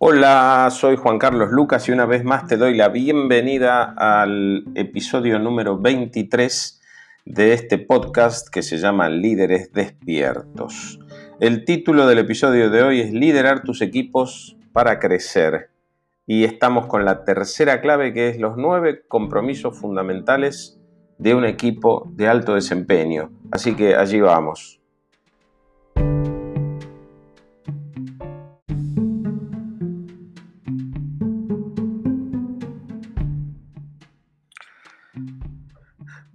Hola, soy Juan Carlos Lucas y una vez más te doy la bienvenida al episodio número 23 de este podcast que se llama Líderes Despiertos. El título del episodio de hoy es Liderar tus equipos para crecer. Y estamos con la tercera clave que es los nueve compromisos fundamentales de un equipo de alto desempeño. Así que allí vamos.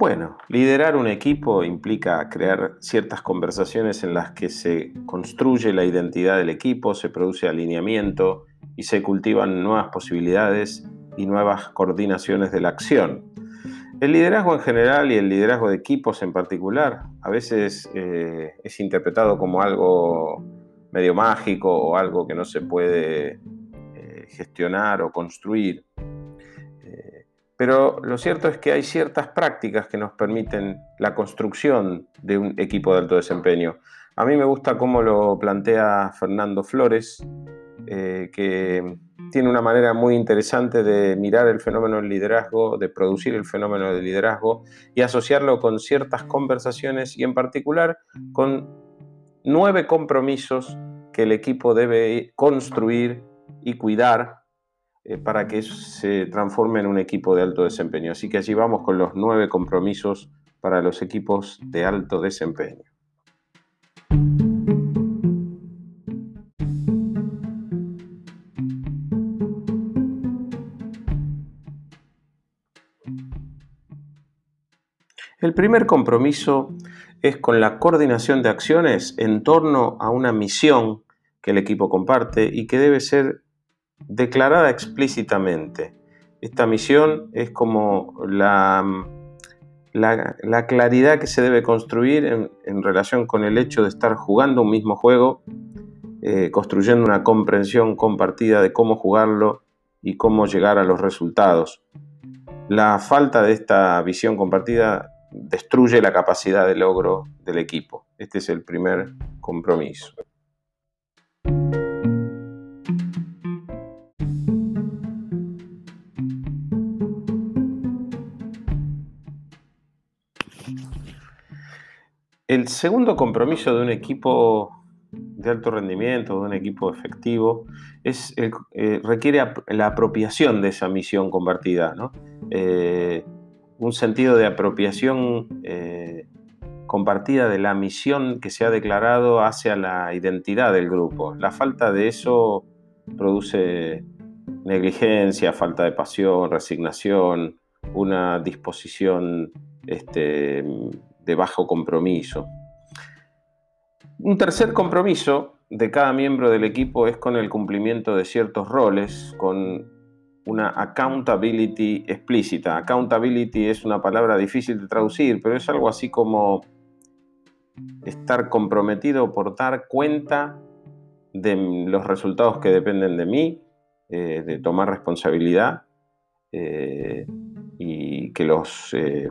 Bueno, liderar un equipo implica crear ciertas conversaciones en las que se construye la identidad del equipo, se produce alineamiento y se cultivan nuevas posibilidades y nuevas coordinaciones de la acción. El liderazgo en general y el liderazgo de equipos en particular a veces eh, es interpretado como algo medio mágico o algo que no se puede eh, gestionar o construir. Pero lo cierto es que hay ciertas prácticas que nos permiten la construcción de un equipo de alto desempeño. A mí me gusta cómo lo plantea Fernando Flores, eh, que tiene una manera muy interesante de mirar el fenómeno del liderazgo, de producir el fenómeno del liderazgo y asociarlo con ciertas conversaciones y en particular con nueve compromisos que el equipo debe construir y cuidar eh, para que se transforme en un equipo de alto desempeño. Así que allí vamos con los nueve compromisos para los equipos de alto desempeño. El primer compromiso es con la coordinación de acciones en torno a una misión que el equipo comparte y que debe ser declarada explícitamente. Esta misión es como la, la, claridad que se debe construir en, relación con el hecho de estar jugando un mismo juego, eh, construyendo una comprensión compartida de cómo jugarlo y cómo llegar a los resultados. La falta de esta visión compartida destruye la capacidad de logro del equipo. Este es el primer compromiso. El segundo compromiso de un equipo de alto rendimiento, de un equipo efectivo, es eh, requiere la apropiación de esa misión compartida, eh, un sentido de apropiación eh, compartida de la misión que se ha declarado hacia la identidad del grupo. La falta de eso produce negligencia, falta de pasión, resignación, una disposición este, de bajo compromiso. Un tercer compromiso de cada miembro del equipo es con el cumplimiento de ciertos roles, con una accountability explícita. Accountability es una palabra difícil de traducir, pero es algo así como estar comprometido por dar cuenta de los resultados que dependen de mí, eh, de tomar responsabilidad eh, y que los eh,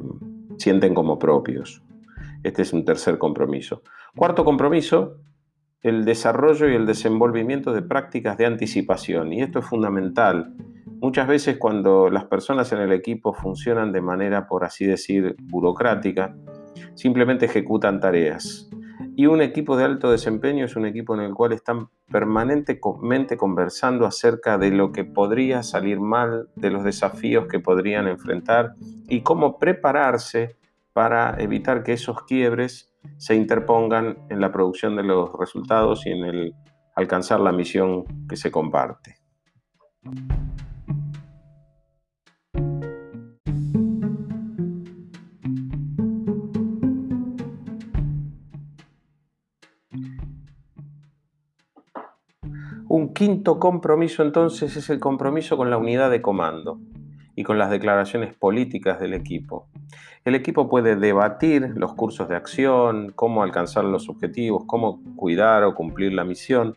sienten como propios. Este es un tercer compromiso. Cuarto compromiso, el desarrollo y el desenvolvimiento de prácticas de anticipación. Y esto es fundamental. Muchas veces cuando las personas en el equipo funcionan de manera, por así decir, burocrática, simplemente ejecutan tareas. Y un equipo de alto desempeño es un equipo en el cual están permanentemente conversando acerca de lo que podría salir mal, de los desafíos que podrían enfrentar y cómo prepararse para evitar que esos quiebres se interpongan en la producción de los resultados y en el alcanzar la misión que se comparte. Un quinto compromiso entonces es el compromiso con la unidad de comando y con las declaraciones políticas del equipo. El equipo puede debatir los cursos de acción, cómo alcanzar los objetivos, cómo cuidar o cumplir la misión,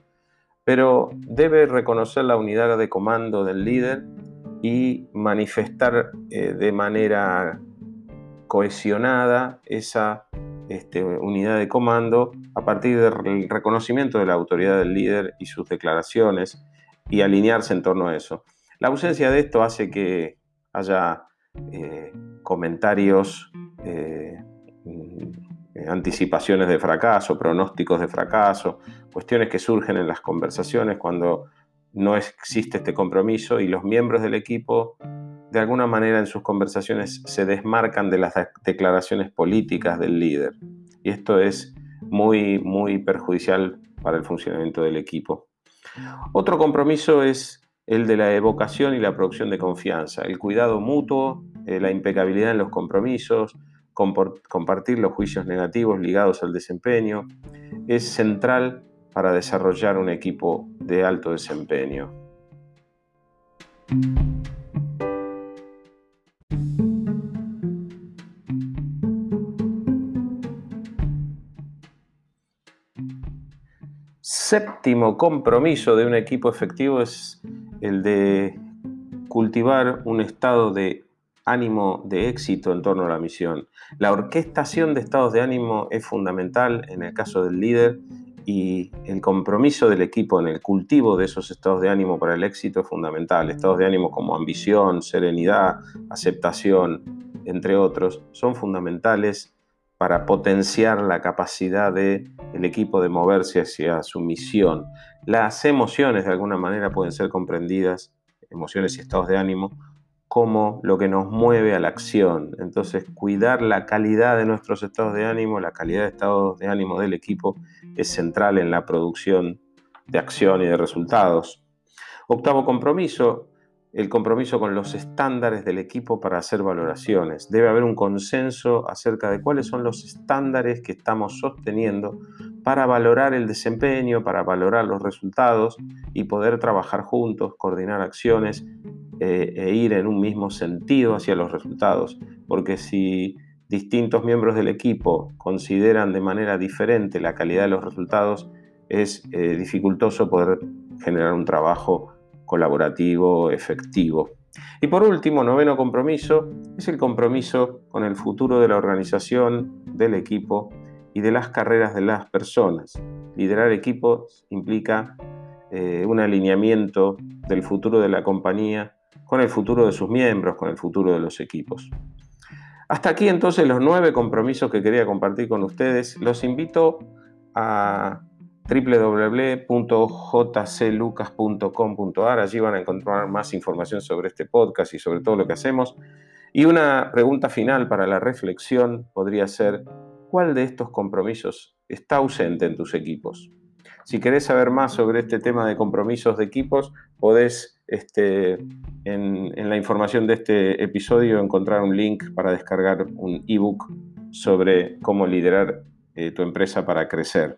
pero debe reconocer la unidad de comando del líder y manifestar eh, de manera cohesionada esa este, unidad de comando a partir del reconocimiento de la autoridad del líder y sus declaraciones y alinearse en torno a eso. La ausencia de esto hace que haya eh, comentarios, eh, mm, anticipaciones de fracaso, pronósticos de fracaso, cuestiones que surgen en las conversaciones cuando no existe este compromiso y los miembros del equipo de alguna manera en sus conversaciones se desmarcan de las declaraciones políticas del líder. Y esto es muy, muy perjudicial para el funcionamiento del equipo. Otro compromiso es el de la evocación y la producción de confianza, el cuidado mutuo, eh, la impecabilidad en los compromisos, compartir los juicios negativos ligados al desempeño, es central para desarrollar un equipo de alto desempeño. Séptimo compromiso de un equipo efectivo es el de cultivar un estado de ánimo de éxito en torno a la misión. La orquestación de estados de ánimo es fundamental en el caso del líder y el compromiso del equipo en el cultivo de esos estados de ánimo para el éxito es fundamental. Estados de ánimo como ambición, serenidad, aceptación, entre otros, son fundamentales para potenciar la capacidad del el equipo de moverse hacia su misión. Las emociones de alguna manera pueden ser comprendidas, emociones y estados de ánimo, como lo que nos mueve a la acción. Entonces, cuidar la calidad de nuestros estados de ánimo, la calidad de estados de ánimo del equipo es central en la producción de acción y de resultados. Octavo compromiso, el compromiso con los estándares del equipo para hacer valoraciones. Debe haber un consenso acerca de cuáles son los estándares que estamos sosteniendo para valorar el desempeño, para valorar los resultados y poder trabajar juntos, coordinar acciones eh, e ir en un mismo sentido hacia los resultados. Porque si distintos miembros del equipo consideran de manera diferente la calidad de los resultados, es eh, dificultoso poder generar un trabajo colaborativo, efectivo. Y por último, noveno compromiso, es el compromiso con el futuro de la organización, del equipo y de las carreras de las personas. Liderar equipos implica eh, un alineamiento del futuro de la compañía con el futuro de sus miembros, con el futuro de los equipos. Hasta aquí entonces los nueve compromisos que quería compartir con ustedes. Los invito a www.jclucas.com.ar. Allí van a encontrar más información sobre este podcast y sobre todo lo que hacemos. Y una pregunta final para la reflexión podría ser, ¿cuál de estos compromisos está ausente en tus equipos? Si querés saber más sobre este tema de compromisos de equipos, podés este, en, la información de este episodio encontrar un link para descargar un ebook sobre cómo liderar eh, tu empresa para crecer.